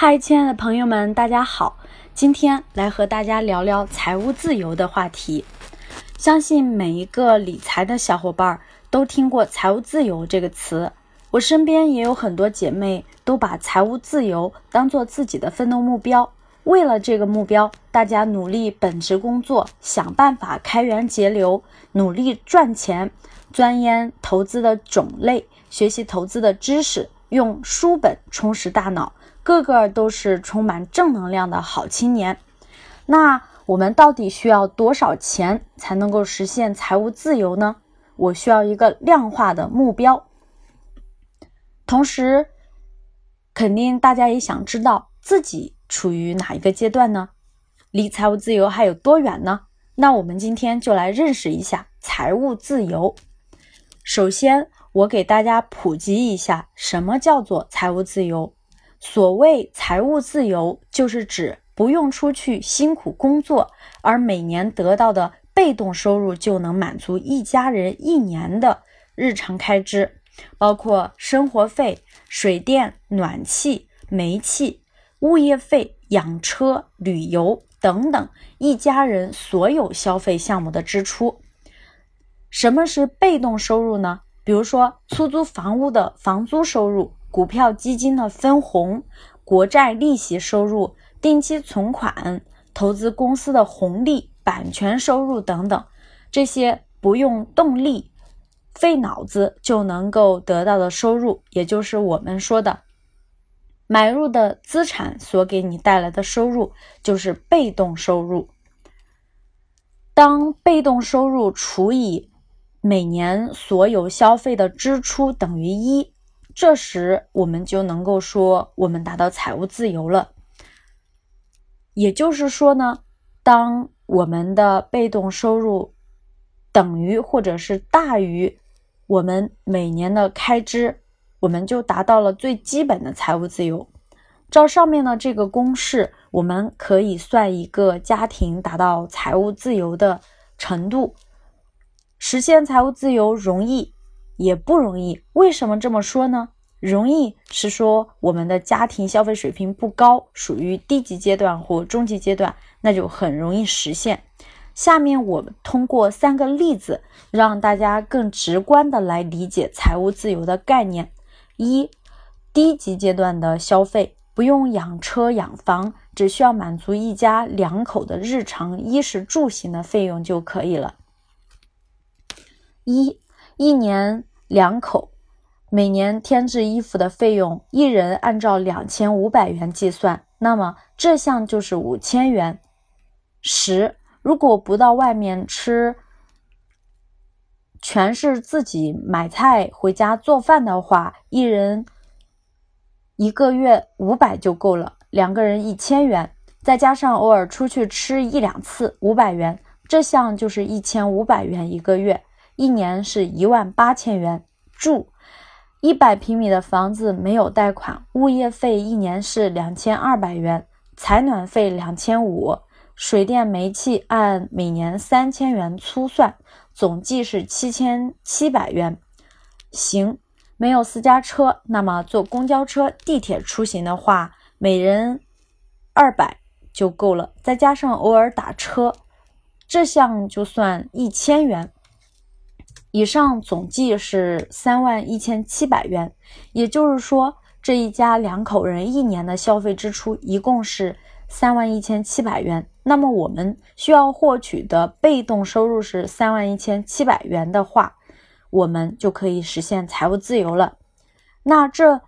嗨，亲爱的朋友们，大家好！今天来和大家聊聊财务自由的话题。相信每一个理财的小伙伴都听过“财务自由”这个词。我身边也有很多姐妹都把财务自由当做自己的奋斗目标。为了这个目标，大家努力本职工作，想办法开源节流，努力赚钱，钻研投资的种类，学习投资的知识，用书本充实大脑。个个都是充满正能量的好青年。那我们到底需要多少钱才能够实现财务自由呢？我需要一个量化的目标。同时，肯定大家也想知道自己处于哪一个阶段呢？离财务自由还有多远呢？那我们今天就来认识一下财务自由。首先，我给大家普及一下什么叫做财务自由。所谓财务自由，就是指不用出去辛苦工作，而每年得到的被动收入就能满足一家人一年的日常开支，包括生活费、水电、暖气、煤气、物业费、养车、旅游等等一家人所有消费项目的支出。什么是被动收入呢？比如说出租房屋的房租收入。股票基金的分红、国债利息收入、定期存款、投资公司的红利、版权收入等等，这些不用动力、费脑子就能够得到的收入，也就是我们说的买入的资产所给你带来的收入，就是被动收入。当被动收入除以每年所有消费的支出等于一。这时，我们就能够说我们达到财务自由了。也就是说呢，当我们的被动收入等于或者是大于我们每年的开支，我们就达到了最基本的财务自由。照上面的这个公式，我们可以算一个家庭达到财务自由的程度。实现财务自由容易。也不容易，为什么这么说呢？容易是说我们的家庭消费水平不高，属于低级阶段或中级阶段，那就很容易实现。下面我们通过三个例子，让大家更直观的来理解财务自由的概念。一、低级阶段的消费，不用养车养房，只需要满足一家两口的日常衣食住行的费用就可以了。一一年两口，每年添置衣服的费用，一人按照两千五百元计算，那么这项就是五千元。十，如果不到外面吃，全是自己买菜回家做饭的话，一人一个月五百就够了，两个人一千元，再加上偶尔出去吃一两次，五百元，这项就是一千五百元一个月。一年是一万八千元，住一百平米的房子没有贷款，物业费一年是两千二百元，采暖费两千五，水电煤气按每年三千元粗算，总计是七千七百元。行，没有私家车，那么坐公交车、地铁出行的话，每人二百就够了，再加上偶尔打车，这项就算一千元。以上总计是三万一千七百元，也就是说，这一家两口人一年的消费支出一共是三万一千七百元。那么我们需要获取的被动收入是三万一千七百元的话，我们就可以实现财务自由了。那这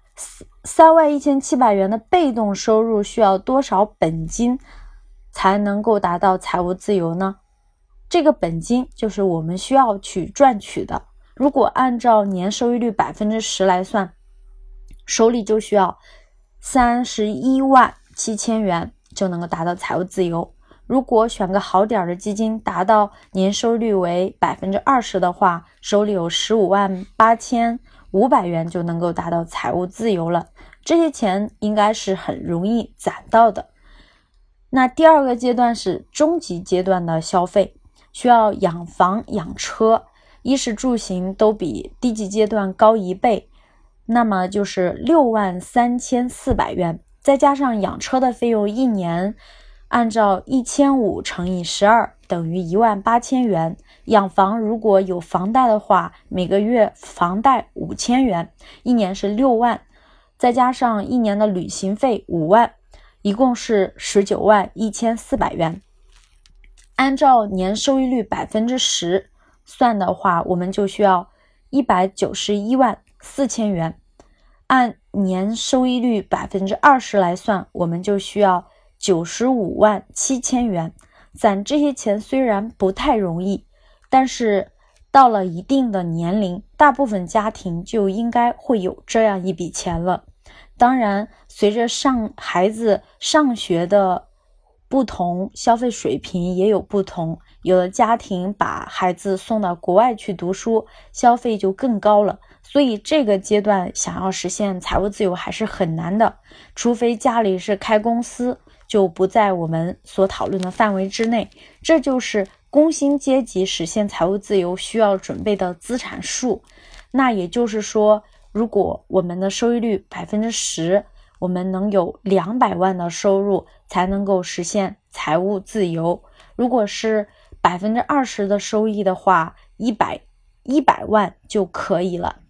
三万一千七百元的被动收入需要多少本金才能够达到财务自由呢？这个本金就是我们需要去赚取的。如果按照年收益率百分之十来算，手里就需要三十一万七千元就能够达到财务自由。如果选个好点儿的基金，达到年收率为百分之二十的话，手里有十五万八千五百元就能够达到财务自由了。这些钱应该是很容易攒到的。那第二个阶段是中级阶段的消费。需要养房养车，衣食住行都比低级阶段高一倍，那么就是六万三千四百元。再加上养车的费用，一年按照一千五乘以十二等于一万八千元。养房如果有房贷的话，每个月房贷五千元，一年是六万，再加上一年的旅行费五万，一共是十九万一千四百元。按照年收益率百分之十算的话，我们就需要一百九十一万四千元。按年收益率百分之二十来算，我们就需要九十五万七千元。攒这些钱虽然不太容易，但是到了一定的年龄，大部分家庭就应该会有这样一笔钱了。当然，随着上孩子上学的不同，消费水平也有不同。有的家庭把孩子送到国外去读书，消费就更高了。所以这个阶段想要实现财务自由还是很难的，除非家里是开公司，就不在我们所讨论的范围之内。这就是工薪阶级实现财务自由需要准备的资产数。那也就是说，如果我们的收益率百分之十，我们能有两百万的收入才能够实现财务自由。如果是百分之二十的收益的话，一百一百万就可以了。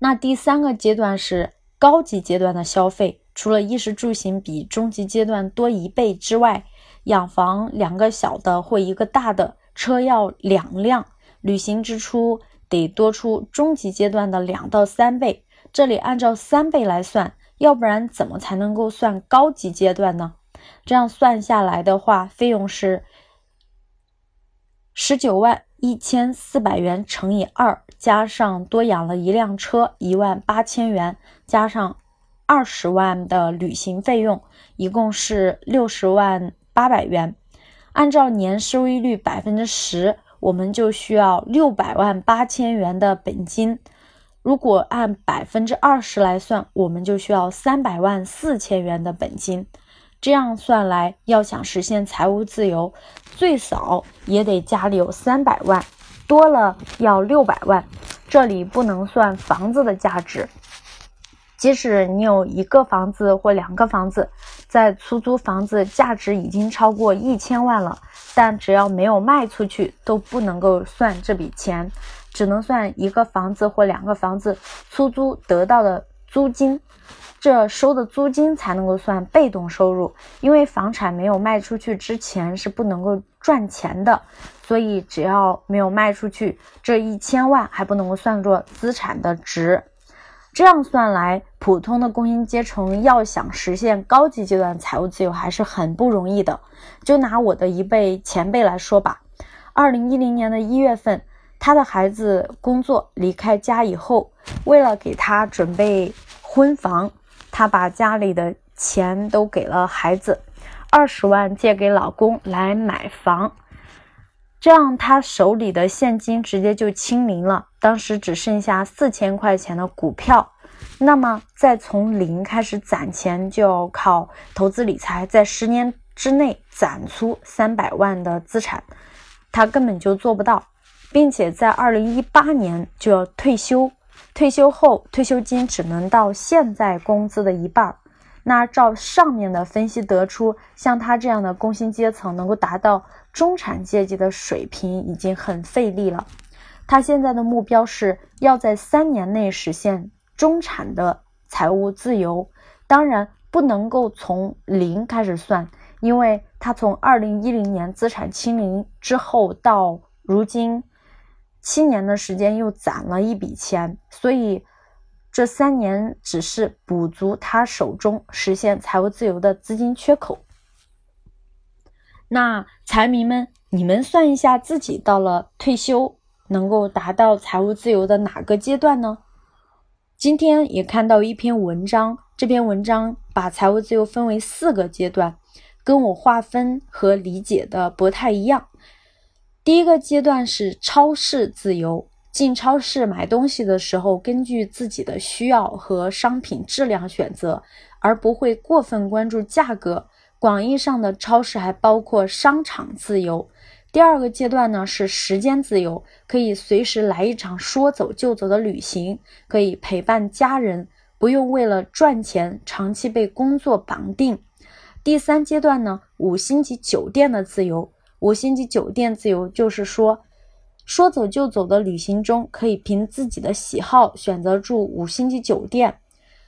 那第三个阶段是高级阶段的消费，除了衣食住行比中级阶段多一倍之外，养房两个小的或一个大的，车要两辆，旅行支出得多出中级阶段的两到三倍。这里按照三倍来算，要不然怎么才能够算高级阶段呢？这样算下来的话，费用是十九万。一千四百元乘以二，加上多养了一辆车，一万八千元，加上二十万的旅行费用，一共是六十万八百元。按照年收益率百分之十，我们就需要六百万八千元的本金。如果按百分之二十来算，我们就需要三百万四千元的本金。这样算来，要想实现财务自由，最少也得家里有三百万，多了要六百万。这里不能算房子的价值，即使你有一个房子或两个房子，在出租房子价值已经超过一千万了，但只要没有卖出去，都不能够算这笔钱，只能算一个房子或两个房子出租得到的租金。这收的租金才能够算被动收入，因为房产没有卖出去之前是不能够赚钱的，所以只要没有卖出去，这一千万还不能够算作资产的值。这样算来，普通的工薪阶层要想实现高级阶段财务自由还是很不容易的。就拿我的一辈前辈来说吧，二零一零年的一月份，他的孩子工作离开家以后，为了给他准备婚房。她把家里的钱都给了孩子，二十万借给老公来买房，这样她手里的现金直接就清零了。当时只剩下四千块钱的股票，那么再从零开始攒钱，就要靠投资理财，在十年之内攒出三百万的资产，她根本就做不到，并且在二零一八年就要退休。退休后，退休金只能到现在工资的一半儿。那照上面的分析得出，像他这样的工薪阶层能够达到中产阶级的水平，已经很费力了。他现在的目标是要在三年内实现中产的财务自由。当然，不能够从零开始算，因为他从二零一零年资产清零之后到如今。七年的时间又攒了一笔钱，所以这三年只是补足他手中实现财务自由的资金缺口。那财迷们，你们算一下自己到了退休能够达到财务自由的哪个阶段呢？今天也看到一篇文章，这篇文章把财务自由分为四个阶段，跟我划分和理解的不太一样。第一个阶段是超市自由，进超市买东西的时候，根据自己的需要和商品质量选择，而不会过分关注价格。广义上的超市还包括商场自由。第二个阶段呢是时间自由，可以随时来一场说走就走的旅行，可以陪伴家人，不用为了赚钱长期被工作绑定。第三阶段呢，五星级酒店的自由。五星级酒店自由就是说，说走就走的旅行中，可以凭自己的喜好选择住五星级酒店。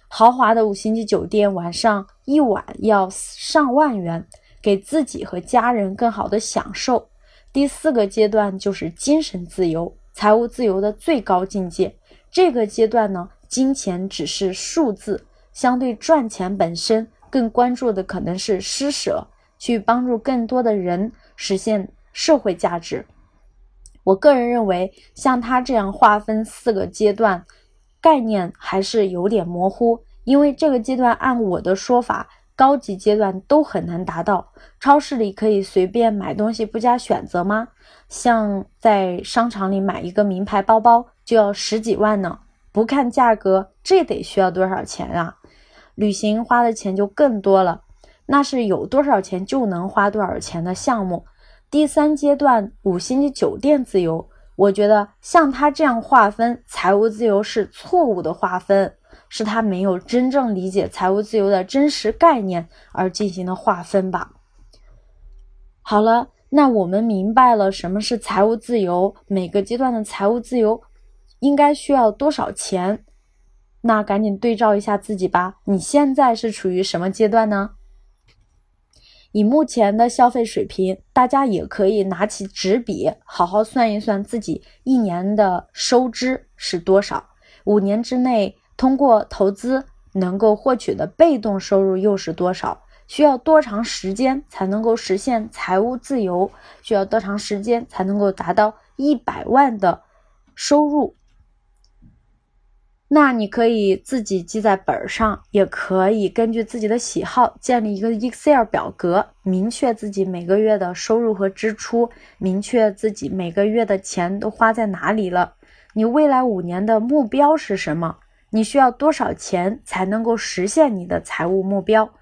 豪华的五星级酒店晚上一晚要上万元，给自己和家人更好的享受。第四个阶段就是精神自由，财务自由的最高境界。这个阶段呢，金钱只是数字，相对赚钱本身。更关注的可能是施舍，去帮助更多的人实现社会价值。我个人认为，像他这样划分四个阶段，概念还是有点模糊。因为这个阶段，按我的说法，高级阶段都很难达到。超市里可以随便买东西不加选择吗？像在商场里买一个名牌包包就要十几万呢，不看价格，这得需要多少钱啊？旅行花的钱就更多了，那是有多少钱就能花多少钱的项目。第三阶段五星级酒店自由，我觉得像他这样划分财务自由是错误的划分，是他没有真正理解财务自由的真实概念而进行的划分吧。好了，那我们明白了什么是财务自由，每个阶段的财务自由应该需要多少钱。那赶紧对照一下自己吧，你现在是处于什么阶段呢？以目前的消费水平，大家也可以拿起纸笔，好好算一算自己一年的收支是多少，五年之内通过投资能够获取的被动收入又是多少？需要多长时间才能够实现财务自由？需要多长时间才能够达到一百万的收入？那你可以自己记在本上，也可以根据自己的喜好建立一个 Excel 表格，明确自己每个月的收入和支出，明确自己每个月的钱都花在哪里了。你未来五年的目标是什么？你需要多少钱才能够实现你的财务目标？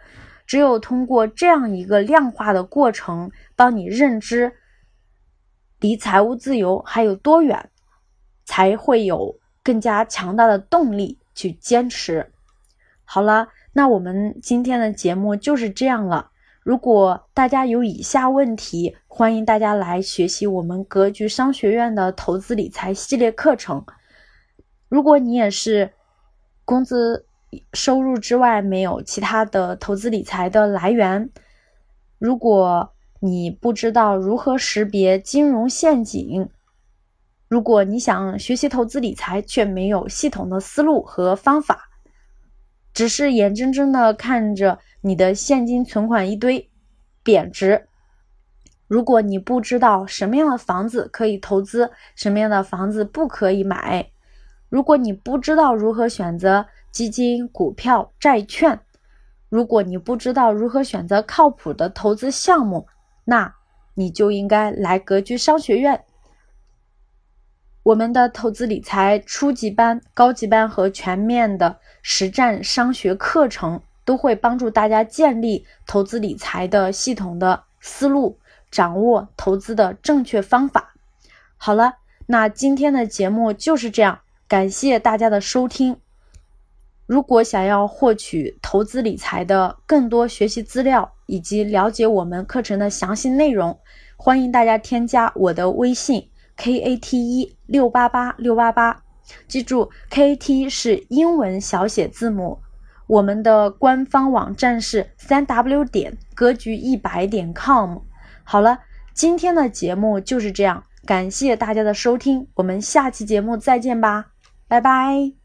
只有通过这样一个量化的过程，帮你认知离财务自由还有多远，才会有。更加强大的动力去坚持。好了，那我们今天的节目就是这样了。如果大家有以下问题，欢迎大家来学习我们格局商学院的投资理财系列课程。如果你也是工资收入之外没有其他的投资理财的来源，如果你不知道如何识别金融陷阱。如果你想学习投资理财，却没有系统的思路和方法，只是眼睁睁的看着你的现金存款一堆贬值，如果你不知道什么样的房子可以投资，什么样的房子不可以买，如果你不知道如何选择基金、股票、债券，如果你不知道如何选择靠谱的投资项目，那你就应该来格局商学院。我们的投资理财初级班、高级班和全面的实战商学课程都会帮助大家建立投资理财的系统的思路，掌握投资的正确方法。好了，那今天的节目就是这样，感谢大家的收听。如果想要获取投资理财的更多学习资料以及了解我们课程的详细内容，欢迎大家添加我的微信。K a t 一六八八六八八，记住 k a t 是英文小写字母。我们的官方网站是三 w 点格局一百点 com。好了，今天的节目就是这样，感谢大家的收听，我们下期节目再见吧，拜拜。